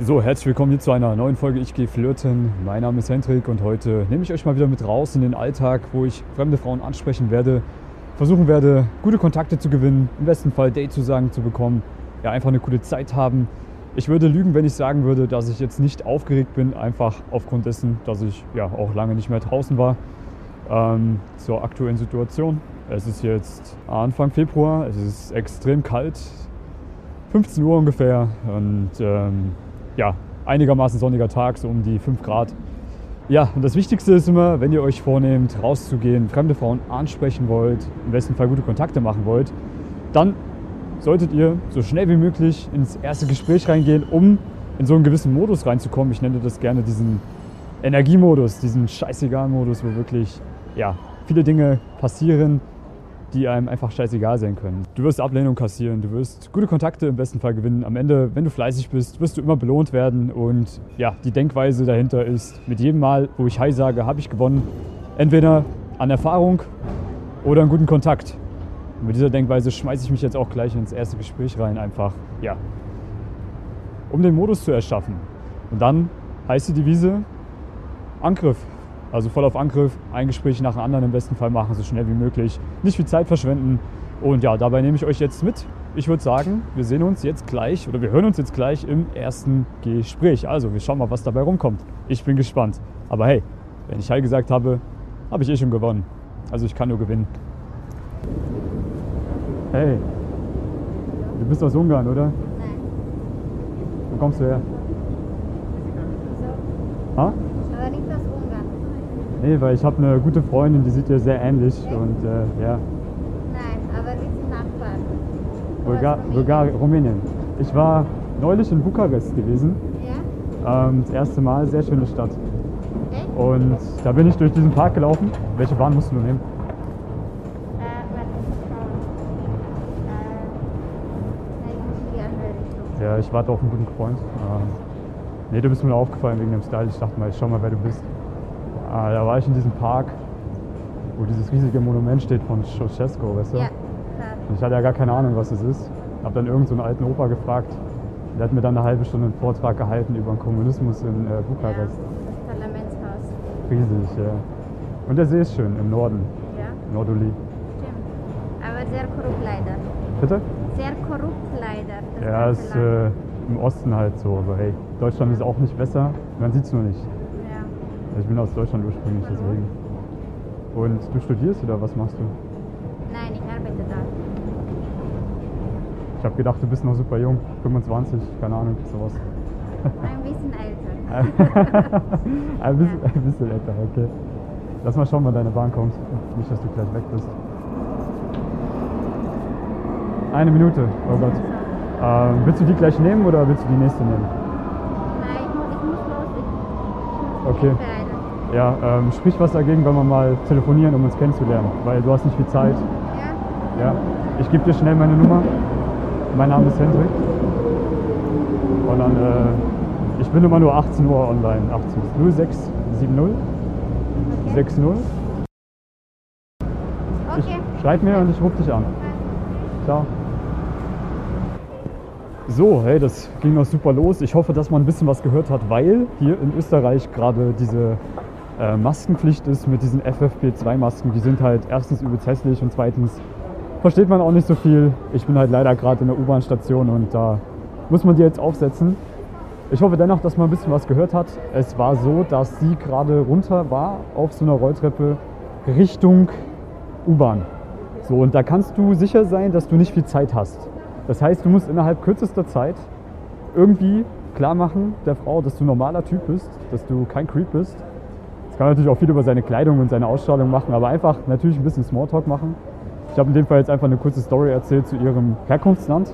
So, herzlich willkommen hier zu einer neuen Folge Ich gehe flirten. Mein Name ist Hendrik und heute nehme ich euch mal wieder mit raus in den Alltag, wo ich fremde Frauen ansprechen werde, versuchen werde, gute Kontakte zu gewinnen, im besten Fall Date-Zusagen zu bekommen, ja, einfach eine gute Zeit haben. Ich würde lügen, wenn ich sagen würde, dass ich jetzt nicht aufgeregt bin, einfach aufgrund dessen, dass ich ja auch lange nicht mehr draußen war. Ähm, zur aktuellen Situation. Es ist jetzt Anfang Februar, es ist extrem kalt, 15 Uhr ungefähr und ähm, ja, einigermaßen sonniger Tag, so um die 5 Grad. Ja, und das Wichtigste ist immer, wenn ihr euch vornehmt, rauszugehen, fremde Frauen ansprechen wollt, im besten Fall gute Kontakte machen wollt, dann solltet ihr so schnell wie möglich ins erste Gespräch reingehen, um in so einen gewissen Modus reinzukommen. Ich nenne das gerne diesen Energiemodus, diesen Scheißegal-Modus, wo wirklich ja, viele Dinge passieren, die einem einfach scheißegal sein können. Du wirst Ablehnung kassieren, du wirst gute Kontakte im besten Fall gewinnen. Am Ende, wenn du fleißig bist, wirst du immer belohnt werden. Und ja, die Denkweise dahinter ist, mit jedem Mal, wo ich Hi sage, habe ich gewonnen. Entweder an Erfahrung oder an guten Kontakt. Und mit dieser Denkweise schmeiße ich mich jetzt auch gleich ins erste Gespräch rein, einfach, ja, um den Modus zu erschaffen. Und dann heißt die Devise Angriff. Also voll auf Angriff, ein Gespräch nach dem anderen im besten Fall machen, so schnell wie möglich. Nicht viel Zeit verschwenden. Und ja, dabei nehme ich euch jetzt mit. Ich würde sagen, wir sehen uns jetzt gleich oder wir hören uns jetzt gleich im ersten Gespräch. Also, wir schauen mal, was dabei rumkommt. Ich bin gespannt. Aber hey, wenn ich Hi gesagt habe, habe ich eh schon gewonnen. Also ich kann nur gewinnen. Hey, du bist aus Ungarn, oder? Nein. Wo kommst du her? Ha? aber nicht aus Ungarn. Nee, weil ich habe eine gute Freundin, die sieht dir sehr ähnlich. Und äh, ja, Nein, aber wir sind Nachbarn. Bulgar aus Rumänien. Ich war neulich in Bukarest gewesen. Ja? Ähm, das erste Mal, sehr schöne Stadt. Echt? Und da bin ich durch diesen Park gelaufen. Welche Bahn musst du nehmen? Äh, warte. Äh, die. Ja, ich warte auf einen guten Freund. Ähm, nee, du bist mir aufgefallen wegen dem Style. Ich dachte mal, ich schau mal, wer du bist. Ah, da war ich in diesem Park, wo dieses riesige Monument steht von Ceausescu, weißt du? Ja, klar. Ich hatte ja gar keine Ahnung, was es ist. Hab dann irgendeinen so einen alten Opa gefragt. Der hat mir dann eine halbe Stunde einen Vortrag gehalten über den Kommunismus in äh, Ja, Bukarest. das Parlamentshaus. Riesig, ja. Und der See ist schön im Norden, Ja, Norduli. stimmt. Aber sehr korrupt leider. Bitte? Sehr korrupt leider. Ja, ist äh, im Osten halt so. Aber hey, Deutschland ist auch nicht besser. Man sieht es nur nicht. Ja. Ich bin aus Deutschland ursprünglich, deswegen. Und du studierst oder was machst du? Nein, ich arbeite da. Ich habe gedacht, du bist noch super jung, 25, keine Ahnung, sowas. Ein bisschen älter. ein, bisschen, ein bisschen älter, okay. Lass mal schauen, wann deine Bahn kommt. Nicht, dass du gleich weg bist. Eine Minute, oh Gott. Ähm, willst du die gleich nehmen oder willst du die nächste nehmen? Nein, ich muss, ich muss los. Okay. Ja, ähm, sprich was dagegen, wenn wir mal telefonieren, um uns kennenzulernen, weil du hast nicht viel Zeit. Ja? Ja, ich gebe dir schnell meine Nummer. Mein Name ist Hendrik. Und dann, äh, ich bin immer nur 18 Uhr online. 18 0670 Okay. 60. Ich Okay. schreib mir und ich rufe dich an. Ciao. So, hey, das ging noch super los. Ich hoffe, dass man ein bisschen was gehört hat, weil hier in Österreich gerade diese äh, Maskenpflicht ist mit diesen FFP2-Masken. Die sind halt erstens übelst hässlich und zweitens versteht man auch nicht so viel. Ich bin halt leider gerade in der U-Bahn-Station und da muss man die jetzt aufsetzen. Ich hoffe dennoch, dass man ein bisschen was gehört hat. Es war so, dass sie gerade runter war auf so einer Rolltreppe Richtung U-Bahn. So, und da kannst du sicher sein, dass du nicht viel Zeit hast. Das heißt, du musst innerhalb kürzester Zeit irgendwie klar machen der Frau, dass du normaler Typ bist, dass du kein Creep bist. Kann man natürlich auch viel über seine Kleidung und seine Ausstrahlung machen, aber einfach natürlich ein bisschen Smalltalk machen. Ich habe in dem Fall jetzt einfach eine kurze Story erzählt zu ihrem Herkunftsland.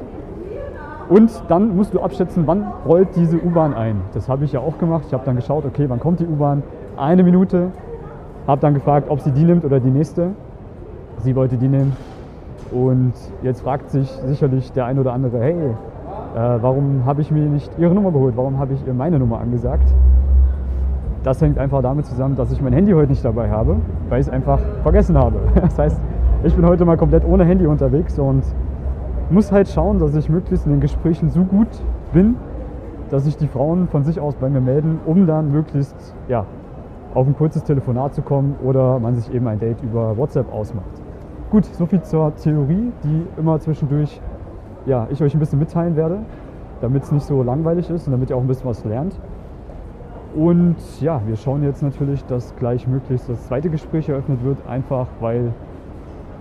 Und dann musst du abschätzen, wann rollt diese U-Bahn ein. Das habe ich ja auch gemacht. Ich habe dann geschaut, okay, wann kommt die U-Bahn? Eine Minute. Habe dann gefragt, ob sie die nimmt oder die nächste. Sie wollte die nehmen. Und jetzt fragt sich sicherlich der ein oder andere, hey, äh, warum habe ich mir nicht ihre Nummer geholt? Warum habe ich ihr meine Nummer angesagt? Das hängt einfach damit zusammen, dass ich mein Handy heute nicht dabei habe, weil ich es einfach vergessen habe. Das heißt, ich bin heute mal komplett ohne Handy unterwegs und muss halt schauen, dass ich möglichst in den Gesprächen so gut bin, dass sich die Frauen von sich aus bei mir melden, um dann möglichst ja, auf ein kurzes Telefonat zu kommen oder man sich eben ein Date über WhatsApp ausmacht. Gut, soviel zur Theorie, die immer zwischendurch ja, ich euch ein bisschen mitteilen werde, damit es nicht so langweilig ist und damit ihr auch ein bisschen was lernt. Und ja, wir schauen jetzt natürlich, dass gleich möglichst das zweite Gespräch eröffnet wird, einfach weil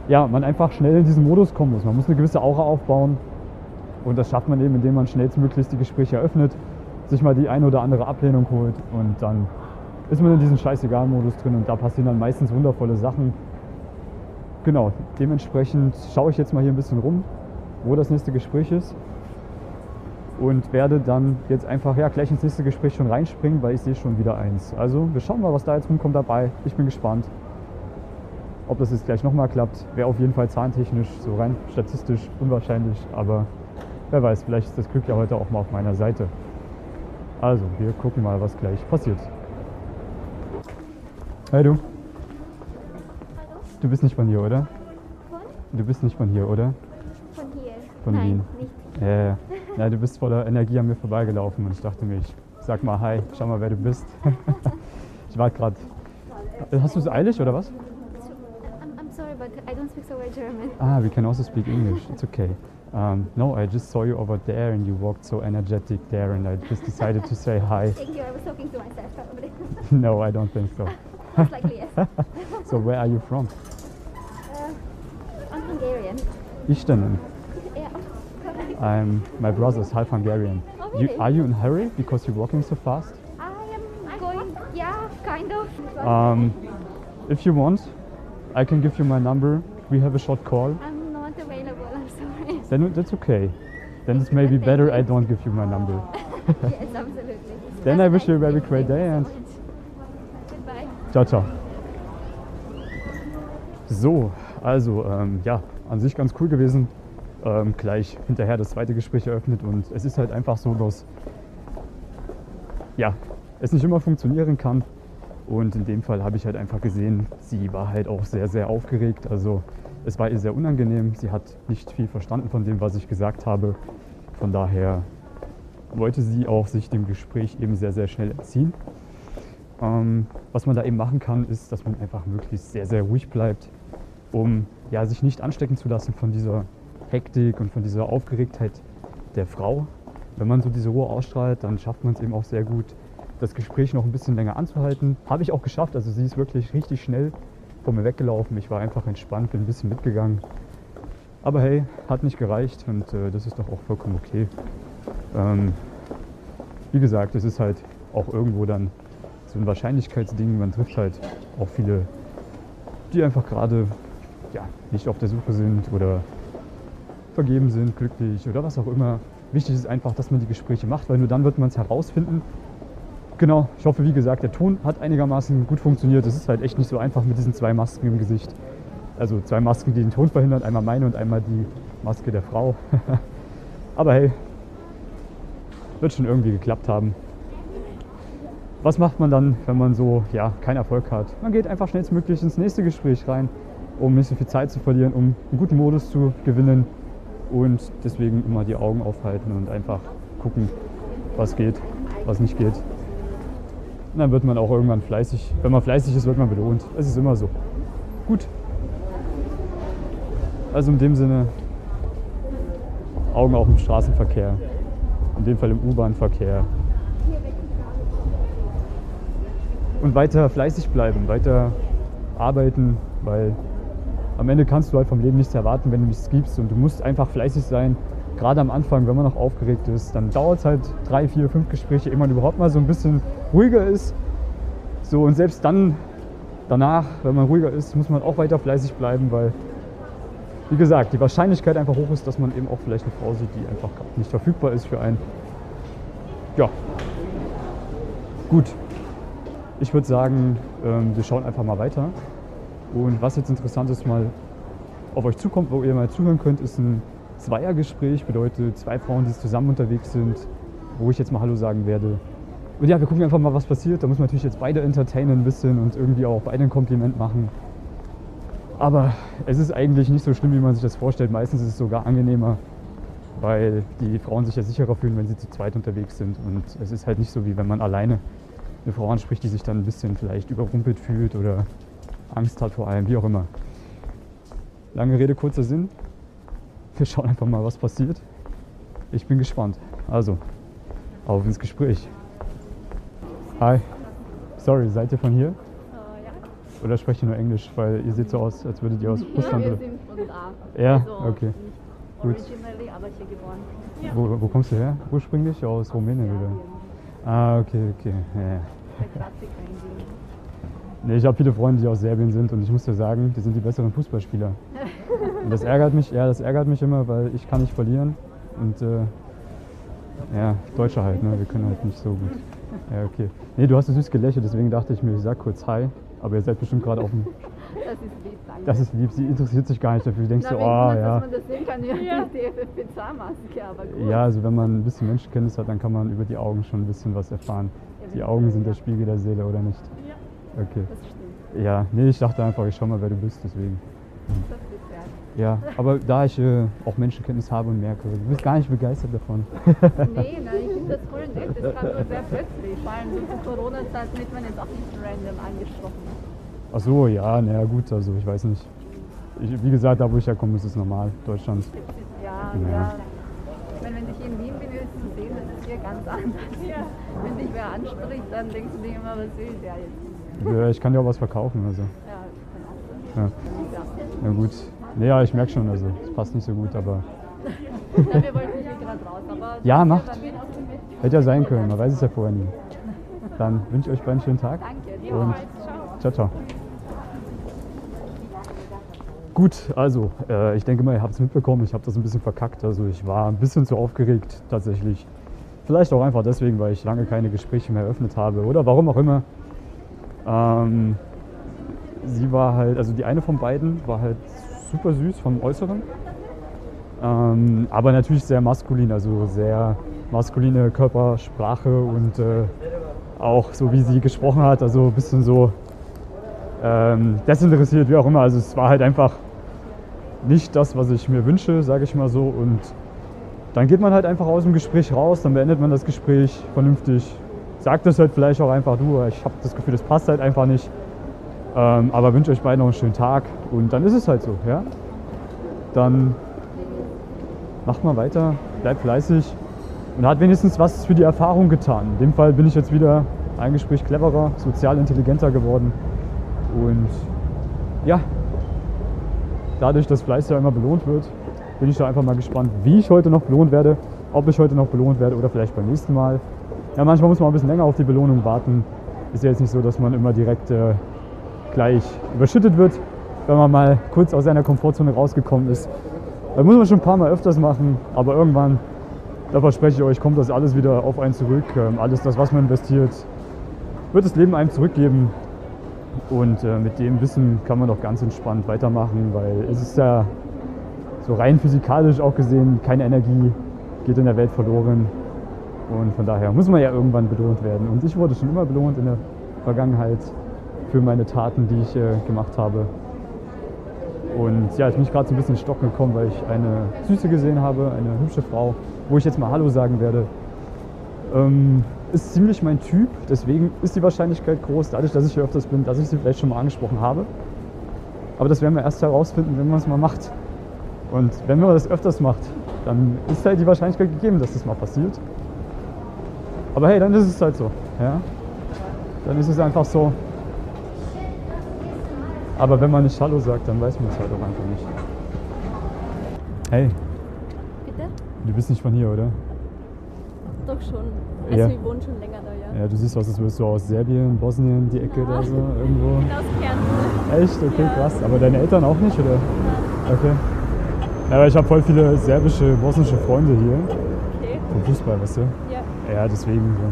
ja, man einfach schnell in diesen Modus kommen muss. Man muss eine gewisse Aura aufbauen und das schafft man eben, indem man schnellstmöglichst die Gespräche eröffnet, sich mal die eine oder andere Ablehnung holt und dann ist man in diesem Scheißegal-Modus drin und da passieren dann meistens wundervolle Sachen. Genau, dementsprechend schaue ich jetzt mal hier ein bisschen rum, wo das nächste Gespräch ist und werde dann jetzt einfach ja, gleich ins nächste Gespräch schon reinspringen, weil ich sehe schon wieder eins. Also wir schauen mal, was da jetzt rumkommt dabei. Ich bin gespannt. Ob das jetzt gleich nochmal klappt, wäre auf jeden Fall zahntechnisch, so rein statistisch unwahrscheinlich, aber wer weiß, vielleicht ist das Glück ja heute auch mal auf meiner Seite. Also, wir gucken mal, was gleich passiert. Hey du. Hallo? Du bist nicht von hier, oder? Von? Du bist nicht von hier, oder? Von hier. Von Nein, Wien. nicht. Ja, ja. Ja, du bist voller Energie an mir vorbeigelaufen und ich dachte mir, ich sag mal hi, schau mal, wer du bist. ich war gerade. Hast du es eilig oder was? I'm, sorry, but I don't speak so well German. Ah, we can also speak English. It's okay. Um, no, I just saw you over there and you walked so energetic there and I just decided to say hi. Thank you, I was talking to myself probably. No, I don't think so. Most likely, yes. So where are you from? Uh, I'm Hungarian. Oh, I'm my brother's half Hungarian. Oh, You, really? are you in a hurry because you're walking so fast? I am going, yeah, kind of. Um, if you want, I can give you my number. We have a short call. I'm not available, I'm sorry. Then that's okay. Then it's maybe better you. I don't give you my number. yes, absolutely. Then I wish you a very great day and Goodbye. ciao, ciao. So, also ähm, ja, an sich ganz cool gewesen. Ähm, gleich hinterher das zweite Gespräch eröffnet und es ist halt einfach so, dass ja, es nicht immer funktionieren kann. Und in dem Fall habe ich halt einfach gesehen, sie war halt auch sehr, sehr aufgeregt. Also es war ihr sehr unangenehm. Sie hat nicht viel verstanden von dem, was ich gesagt habe. Von daher wollte sie auch sich dem Gespräch eben sehr, sehr schnell entziehen. Ähm, was man da eben machen kann, ist, dass man einfach möglichst sehr, sehr ruhig bleibt, um ja, sich nicht anstecken zu lassen von dieser Hektik und von dieser Aufgeregtheit der Frau. Wenn man so diese Ruhe ausstrahlt, dann schafft man es eben auch sehr gut, das Gespräch noch ein bisschen länger anzuhalten. Habe ich auch geschafft. Also sie ist wirklich richtig schnell von mir weggelaufen. Ich war einfach entspannt, bin ein bisschen mitgegangen. Aber hey, hat nicht gereicht und äh, das ist doch auch vollkommen okay. Ähm, wie gesagt, es ist halt auch irgendwo dann so ein Wahrscheinlichkeitsding. Man trifft halt auch viele, die einfach gerade ja, nicht auf der Suche sind oder vergeben sind, glücklich oder was auch immer. Wichtig ist einfach, dass man die Gespräche macht, weil nur dann wird man es herausfinden. Genau, ich hoffe, wie gesagt, der Ton hat einigermaßen gut funktioniert. Es ist halt echt nicht so einfach mit diesen zwei Masken im Gesicht. Also zwei Masken, die den Ton verhindern, einmal meine und einmal die Maske der Frau. Aber hey, wird schon irgendwie geklappt haben. Was macht man dann, wenn man so ja, keinen Erfolg hat? Man geht einfach schnellstmöglich ins nächste Gespräch rein, um nicht so viel Zeit zu verlieren, um einen guten Modus zu gewinnen. Und deswegen immer die Augen aufhalten und einfach gucken, was geht, was nicht geht. Und dann wird man auch irgendwann fleißig. Wenn man fleißig ist, wird man belohnt. Es ist immer so. Gut. Also in dem Sinne, Augen auch im Straßenverkehr. In dem Fall im U-Bahn-Verkehr. Und weiter fleißig bleiben, weiter arbeiten, weil am Ende kannst du halt vom Leben nichts erwarten, wenn du nichts gibst. Und du musst einfach fleißig sein. Gerade am Anfang, wenn man noch aufgeregt ist, dann dauert es halt drei, vier, fünf Gespräche, ehe man überhaupt mal so ein bisschen ruhiger ist. So, und selbst dann, danach, wenn man ruhiger ist, muss man auch weiter fleißig bleiben, weil, wie gesagt, die Wahrscheinlichkeit einfach hoch ist, dass man eben auch vielleicht eine Frau sieht, die einfach nicht verfügbar ist für einen. Ja. Gut. Ich würde sagen, ähm, wir schauen einfach mal weiter. Und was jetzt interessant ist, mal auf euch zukommt, wo ihr mal zuhören könnt, ist ein Zweiergespräch. Bedeutet zwei Frauen, die zusammen unterwegs sind, wo ich jetzt mal Hallo sagen werde. Und ja, wir gucken einfach mal, was passiert. Da muss man natürlich jetzt beide entertainen ein bisschen und irgendwie auch beide ein Kompliment machen. Aber es ist eigentlich nicht so schlimm, wie man sich das vorstellt. Meistens ist es sogar angenehmer. weil die Frauen sich ja sicherer fühlen, wenn sie zu zweit unterwegs sind. Und es ist halt nicht so, wie wenn man alleine eine Frau anspricht, die sich dann ein bisschen vielleicht überrumpelt fühlt oder Angst hat vor allem, wie auch immer. Lange Rede, kurzer Sinn. Wir schauen einfach mal, was passiert. Ich bin gespannt. Also, auf ins Gespräch. Hi. Sorry, seid ihr von hier? Ja. Oder sprecht ihr nur Englisch? Weil ihr seht so aus, als würdet ihr aus Russland wir oder. sind von. Ja, also okay. Gut. originally, aber hier geboren. Wo, wo kommst du her? Ursprünglich aus Rumänien oder? Ah, okay, okay. Ja, ja. Der Klassiker in Wien. Nee, ich habe viele Freunde, die aus Serbien sind und ich muss dir sagen, die sind die besseren Fußballspieler. Und das ärgert mich, ja, das ärgert mich immer, weil ich kann nicht verlieren und äh, ja, Deutsche halt, ne? Wir können halt nicht so gut. Ja, okay. Nee, du hast so süß gelächelt, deswegen dachte ich mir, ich sag kurz Hi, aber ihr seid bestimmt gerade auf dem. Das ist lieb, danke. Das ist lieb, sie interessiert sich gar nicht dafür. Du denkst Na, so, oh man, ja. Dass man das sehen kann, ja, Ja. die FFP2-Maske, aber gut. Ja, also wenn man ein bisschen Menschenkenntnis hat, dann kann man über die Augen schon ein bisschen was erfahren. Die Augen sind der Spiegel der Seele, oder nicht? Ja. Okay. Das stimmt. Ja, nee, ich dachte einfach, ich schau mal, wer du bist, deswegen. Das ist wert. Ja, aber da ich äh, auch Menschenkenntnis habe und merke, du bist gar nicht begeistert davon. Nee, nein, ich finde das voll nett. Das kam nur sehr plötzlich. Vor allem so zur Corona-Zeit wird man jetzt auch nicht random angesprochen. Ach so, ja, naja, gut, also ich weiß nicht. Ich, wie gesagt, da wo ich herkomme, ist es normal, Deutschland. Ja, Ja. ja. Ich meine, wenn ich in Wien bin, ist zu sehen, das ist hier ganz anders. Ja. Wenn dich wer anspricht, dann denkst du dir immer, was will der jetzt? Äh, Ich kann dir auch was verkaufen, also. Ja, Ja. Ja. gut. Naja, ich merke schon, also es passt nicht so gut, aber Ja, wir wollten hier gerade raus, aber Ja, macht. hätte ja sein können, man weiß es ja vorher nie. Dann wünsche ich euch beiden einen schönen Tag Danke. und ciao, ciao. Gut, also äh, ich denke mal, ihr habt es mitbekommen, ich habe das ein bisschen verkackt. Also ich war ein bisschen zu aufgeregt tatsächlich. Vielleicht auch einfach deswegen, weil ich lange keine Gespräche mehr eröffnet habe oder warum auch immer. Ähm, sie war halt, also die eine von beiden war halt super süß vom Äußeren. Ähm, aber natürlich sehr maskulin, also sehr maskuline Körpersprache und äh, auch so wie sie gesprochen hat, also ein bisschen so ähm, desinteressiert, wie auch immer. Also es war halt einfach nicht das, was ich mir wünsche, sage ich mal so. Und dann geht man halt einfach aus dem Gespräch raus, dann beendet man das Gespräch vernünftig. Sagt es halt vielleicht auch einfach, du, ich habe das Gefühl, das passt halt einfach nicht. Ähm, aber wünsche euch beiden noch einen schönen Tag und dann ist es halt so, ja. Dann macht mal weiter, bleibt fleißig und hat wenigstens was für die Erfahrung getan. In dem Fall bin ich jetzt wieder ein Gespräch cleverer, sozial intelligenter geworden. Und ja, dadurch, dass Fleiß ja immer belohnt wird, bin ich da einfach mal gespannt, wie ich heute noch belohnt werde, ob ich heute noch belohnt werde oder vielleicht beim nächsten Mal. Ja, manchmal muss man ein bisschen länger auf die Belohnung warten. Ist ja jetzt nicht so, dass man immer direkt äh, gleich überschüttet wird, wenn man mal kurz aus seiner Komfortzone rausgekommen ist. Das muss man schon ein paar Mal öfters machen, aber irgendwann, da verspreche ich euch, kommt das alles wieder auf einen zurück. Ähm, Alles das, was man investiert, wird das Leben einem zurückgeben. Und äh, mit dem Wissen kann man doch ganz entspannt weitermachen, weil es ist ja so rein physikalisch auch gesehen, keine Energie geht in der Welt verloren. Und von daher muss man ja irgendwann belohnt werden. Und ich wurde schon immer belohnt in der Vergangenheit für meine Taten, die ich äh, gemacht habe. Und ja, jetzt bin ich gerade so ein bisschen in Stocken gekommen, weil ich eine Süße gesehen habe, eine hübsche Frau, wo ich jetzt mal Hallo sagen werde. Ähm, ist ziemlich mein Typ, deswegen ist die Wahrscheinlichkeit groß, dadurch, dass ich hier öfters bin, dass ich sie vielleicht schon mal angesprochen habe. Aber das werden wir erst herausfinden, wenn man es mal macht. Und wenn man das öfters macht, dann ist halt die Wahrscheinlichkeit gegeben, dass das mal passiert. Aber hey, dann ist es halt so. Ja? Dann ist es einfach so. Aber wenn man nicht Hallo sagt, dann weiß man es halt auch einfach nicht. Hey, Bitte? du bist nicht von hier, oder? Doch schon. Ja. Also wir wohnen schon länger da, ja. Ja, du siehst aus, als würdest du aus Serbien, Bosnien, die Ecke da so irgendwo. Ich bin aus Kärnten. Echt? Okay, Ja. krass. Aber deine Eltern auch nicht, oder? Okay. Ja, aber ich habe voll viele serbische, bosnische Freunde hier. Okay. Vom Fußball, weißt du? Ja. Ja, deswegen so.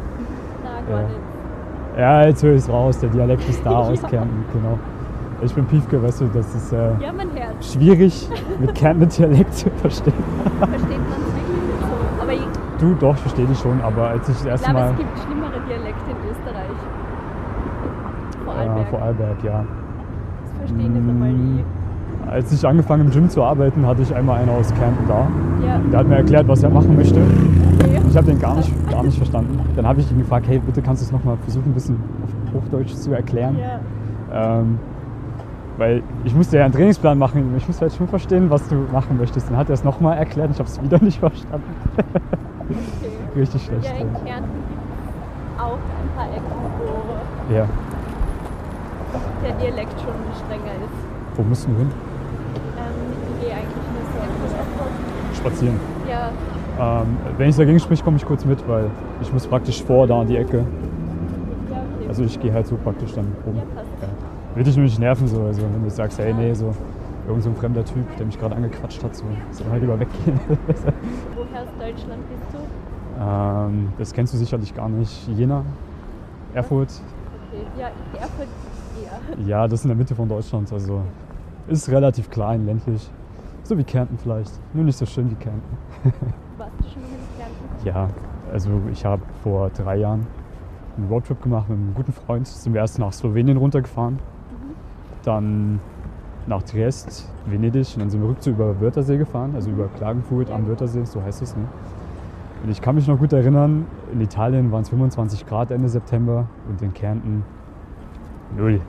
Na, gar Ja. jetzt höre ich es raus, der Dialekt ist da aus. Kärnten, genau. Ich bin Piefke, weißt du, das ist äh, Ja, schwierig mit Kärntner Dialekt zu verstehen. Versteht man es wirklich nicht so. Aber ich Du, doch, ich verstehe dich schon, aber als ich das erste glaube, Mal... es gibt schlimmere Dialekte in Österreich. Ja, Vorarlberg. Vorarlberg, ja. Das verstehen nicht einmal Mm. die. Als ich angefangen im Gym zu arbeiten, hatte ich einmal einen aus Kärnten da. Ja. Der hat mir erklärt, was er machen möchte. Ich habe den gar nicht, gar nicht verstanden. Dann habe ich ihn gefragt, hey, bitte kannst du es nochmal versuchen, ein bisschen auf Hochdeutsch zu erklären. Ja. Ähm, weil ich musste ja einen Trainingsplan machen. Ich musste halt schon verstehen, was du machen möchtest. Dann hat er es nochmal erklärt und ich habe es wieder nicht verstanden. Okay. Richtig schlecht. Ja, in Kärnten gibt auch ein paar Ecken, wo Ja. der Dialekt schon strenger ist. Wo musst du hin? Ähm, ich gehe eigentlich nur so Spazieren. Ja, Ähm, wenn ich dagegen spreche, komme ich kurz mit, weil ich muss praktisch vor da an die Ecke. ja. Also ich gehe halt so praktisch dann rum. Ja. Ja. Will dich nur nicht nerven, so. Also wenn du sagst, hey, nee, so irgend so ein fremder Typ, der mich gerade angequatscht hat, so, soll halt lieber weggehen. Woher aus Deutschland bist du? ähm, das kennst du sicherlich gar nicht. Jena, Erfurt. Okay. Ja, Erfurt eher. Ja, das ist in der Mitte von Deutschland. Also ist relativ klein, ländlich. So wie Kärnten vielleicht. Nur nicht so schön wie Kärnten. Warst du schon in Kärnten? Ja, also ich habe vor drei Jahren einen Roadtrip gemacht mit einem guten Freund. Sind wir erst nach Slowenien runtergefahren, dann nach Triest, Venedig und dann sind wir rückzu über Wörthersee gefahren, also über Klagenfurt am Wörthersee, so heißt es. Ne? Und ich kann mich noch gut erinnern, in Italien waren es 25 Grad Ende September und in Kärnten null.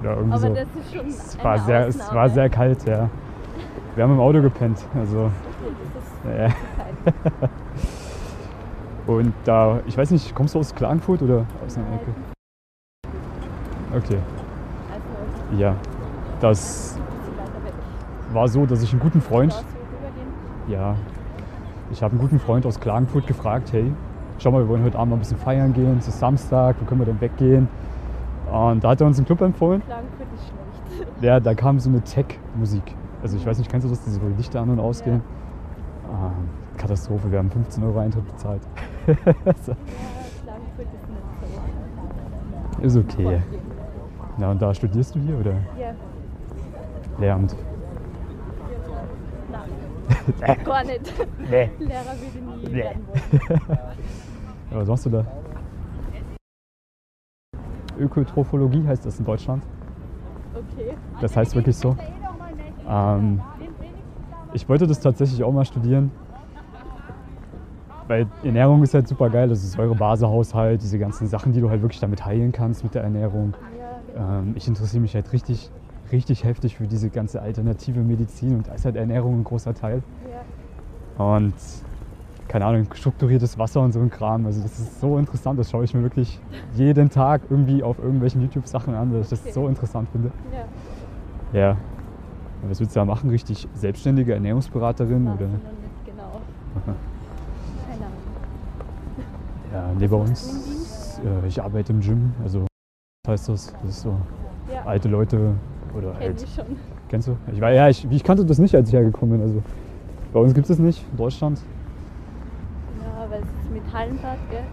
Oder irgendwie Aber so. das ist schon es, war sehr, es war sehr kalt, ja. Wir haben im Auto gepennt, also ja. Und da, ich weiß nicht, kommst du aus Klagenfurt oder aus einer Ecke? Okay, Also, ja. Das war so, dass ich einen guten Freund, ja, ich habe einen guten Freund aus Klagenfurt gefragt, hey, schau mal, wir wollen heute Abend mal ein bisschen feiern gehen, es ist Samstag, wo können wir denn weggehen? Und da hat er uns einen Club empfohlen. Klagenfurt ist schlecht. Ja, da kam so eine Tech-Musik. Also ich weiß nicht, kennst du das, diese Lichter an und ausgehen? Ah, Katastrophe, wir haben 15 Euro Eintritt bezahlt. So. ist okay. Na und da studierst du hier oder Ja, Lehramt? nein. Gar nicht. Nee. Lehrer würde nie Nee. werden wollen. Ja, Was machst du da? Ökotrophologie heißt das in Deutschland. Okay. Das heißt wirklich so. Ähm, ich wollte das tatsächlich auch mal studieren. Weil Ernährung ist halt super geil. Das ist Säurebasehaushalt, diese ganzen Sachen, die du halt wirklich damit heilen kannst mit der Ernährung. Ähm, ich interessiere mich halt richtig, richtig heftig für diese ganze alternative Medizin und da ist halt Ernährung ein großer Teil. Und keine Ahnung, strukturiertes Wasser und so ein Kram. Also das ist so interessant, das schaue ich mir wirklich jeden Tag irgendwie auf irgendwelchen YouTube-Sachen an, weil ich das Okay. so interessant finde. ja. Ja. Und was willst du da machen? Richtig selbstständige Ernährungsberaterin? Oder? genau. Keine Ahnung. Ja, nee, bei uns, äh, ich arbeite im Gym, also was heißt das? Das ist so Ja, alte Leute oder kenn halt, ich schon. kennst du? Ich, war, ja, ich, ich kannte das nicht, als ich hergekommen bin. Also bei uns gibt es nicht, in Deutschland. Ja, weil es ist mit Hallenbad, gell?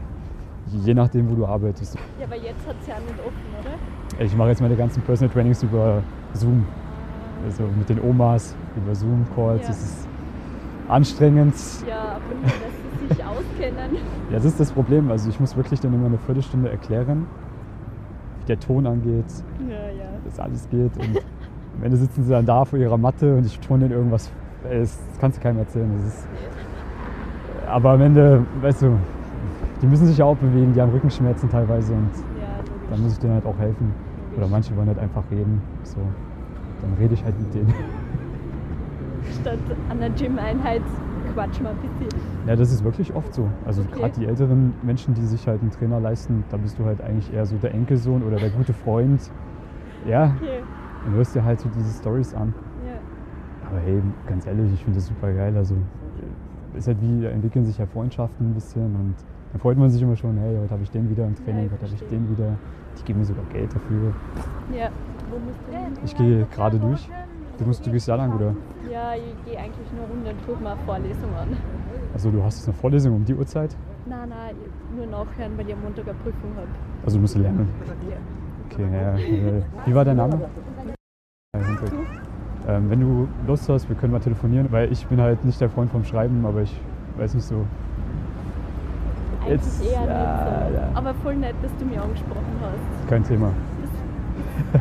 Je nachdem, wo du arbeitest. Ja, aber jetzt hat es ja nicht offen, oder? Ich mache jetzt meine ganzen Personal Trainings über Zoom. Also mit den Omas, über Zoom-Calls. Ja. Das ist anstrengend. Ja, aber dass sie sich auskennen. Ja, das ist das Problem. Also ich muss wirklich dann immer eine Viertelstunde erklären, wie der Ton angeht, Ja, ja. dass alles geht. Und am Ende sitzen sie dann da vor ihrer Matte und ich tue ihnen irgendwas. Das kannst du keinem erzählen. Das ist aber am Ende, weißt du, die müssen sich ja auch bewegen, die haben Rückenschmerzen teilweise und Ja, dann muss ich denen halt auch helfen. Oder manche wollen halt einfach reden. So, dann rede ich halt mit denen. Statt an der Gym-Einheit quatsch mal ein bisschen. Ja, das ist wirklich oft so. Also Okay. gerade die älteren Menschen, die sich halt einen Trainer leisten, da bist du halt eigentlich eher so der Enkelsohn oder der gute Freund. Ja, Okay. und hörst dir halt so diese Stories an. Ja. Aber hey, ganz ehrlich, ich finde das super geil. Also ist halt wie, da entwickeln sich ja Freundschaften ein bisschen und dann freut man sich immer schon, hey, heute habe ich den wieder im Training, ich heute habe ich den wieder. Die geben mir sogar Geld dafür. Ja. Wo musst du hin? Ich gehe gerade durch. Du musst, du gehst da lang, oder? Ja, ich gehe eigentlich nur runter und tue mal Vorlesungen an. Also du hast jetzt eine Vorlesung um die Uhrzeit? Nein, nein, nur nachhören, weil ich am Montag eine Prüfung habe. Also du musst lernen. Ja. Okay, ja. Wie war dein Name? Ähm, wenn du Lust hast, wir können mal telefonieren, weil ich bin halt nicht der Freund vom Schreiben, aber ich weiß nicht so. Jetzt- eher nicht so. Aber voll nett, dass du mich angesprochen hast. Kein Thema.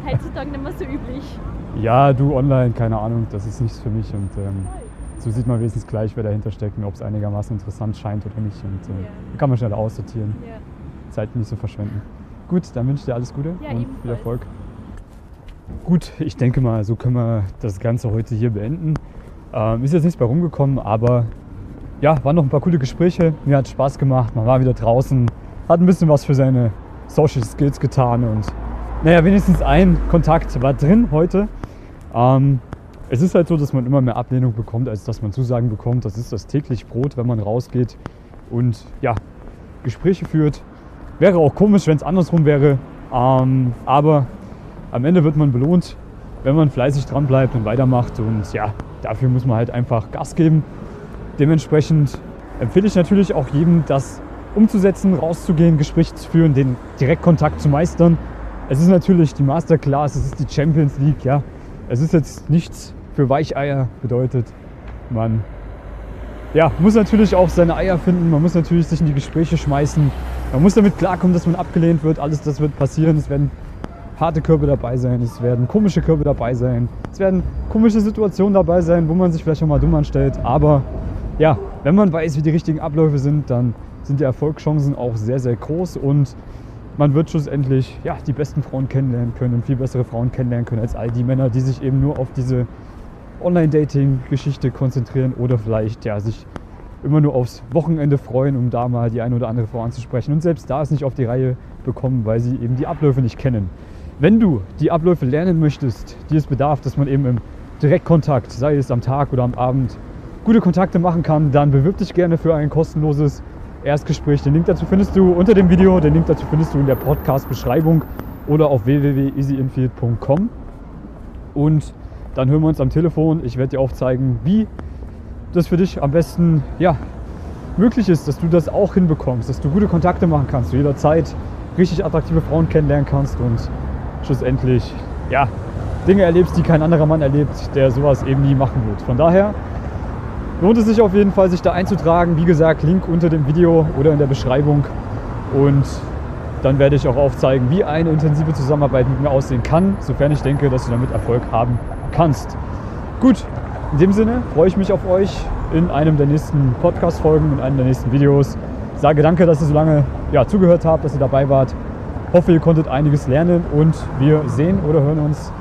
Heutzutage nicht mehr so üblich. ja, du online, keine Ahnung, das ist nichts für mich und ähm, so sieht man wenigstens gleich, wer dahinter steckt und ob es einigermaßen interessant scheint oder nicht. Und äh, Ja. kann man schnell aussortieren, Ja. Zeit nicht so verschwenden. Gut, dann wünsche ich dir alles Gute Ja, und viel ebenfalls. Erfolg. Gut, ich denke mal, so können wir das Ganze heute hier beenden. Ähm, ist jetzt nichts bei rumgekommen, aber ja, waren noch ein paar coole Gespräche. Mir hat Spaß gemacht, man war wieder draußen, hat ein bisschen was für seine Social Skills getan und naja, wenigstens ein Kontakt war drin heute. Ähm, es ist halt so, dass man immer mehr Ablehnung bekommt, als dass man Zusagen bekommt. Das ist das täglich Brot, wenn man rausgeht und ja, Gespräche führt. Wäre auch komisch, wenn es andersrum wäre. Ähm, aber am Ende wird man belohnt, wenn man fleißig dran bleibt und weitermacht. Und ja, dafür muss man halt einfach Gas geben. Dementsprechend empfehle ich natürlich auch jedem, das umzusetzen, rauszugehen, Gespräche zu führen, den Direktkontakt zu meistern. Es ist natürlich die Masterclass, es ist die Champions League, ja. Es ist jetzt nichts für Weicheier, bedeutet, man ja, muss natürlich auch seine Eier finden, man muss natürlich sich in die Gespräche schmeißen, man muss damit klarkommen, dass man abgelehnt wird, alles das wird passieren, es werden harte Körbe dabei sein, es werden komische Körbe dabei sein, es werden komische Situationen dabei sein, wo man sich vielleicht auch mal dumm anstellt, aber ja, wenn man weiß, wie die richtigen Abläufe sind, dann sind die Erfolgschancen auch sehr, sehr groß und man wird schlussendlich ja, die besten Frauen kennenlernen können und viel bessere Frauen kennenlernen können als all die Männer, die sich eben nur auf diese Online-Dating-Geschichte konzentrieren oder vielleicht ja, sich immer nur aufs Wochenende freuen, um da mal die eine oder andere Frau anzusprechen und selbst da es nicht auf die Reihe bekommen, weil sie eben die Abläufe nicht kennen. Wenn du die Abläufe lernen möchtest, die es bedarf, dass man eben im Direktkontakt, sei es am Tag oder am Abend, gute Kontakte machen kann, dann bewirb dich gerne für ein kostenloses Erstgespräch. Den Link dazu findest du unter dem Video, den Link dazu findest du in der Podcast-Beschreibung oder auf www.easyinfield.com. Und dann hören wir uns am Telefon. Ich werde dir aufzeigen, wie das für dich am besten ja, möglich ist, dass du das auch hinbekommst, dass du gute Kontakte machen kannst, du jederzeit richtig attraktive Frauen kennenlernen kannst und schlussendlich ja, Dinge erlebst, die kein anderer Mann erlebt, der sowas eben nie machen wird. Von daher lohnt es sich auf jeden Fall, sich da einzutragen. Wie gesagt, Link unter dem Video oder in der Beschreibung. Und dann werde ich auch aufzeigen, wie eine intensive Zusammenarbeit mit mir aussehen kann, sofern ich denke, dass du damit Erfolg haben kannst. Gut, in dem Sinne freue ich mich auf euch in einem der nächsten Podcast-Folgen, in einem der nächsten Videos. Sage danke, dass ihr so lange ja, zugehört habt, dass ihr dabei wart. Hoffe, ihr konntet einiges lernen und wir sehen oder hören uns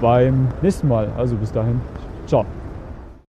beim nächsten Mal. Also bis dahin, ciao.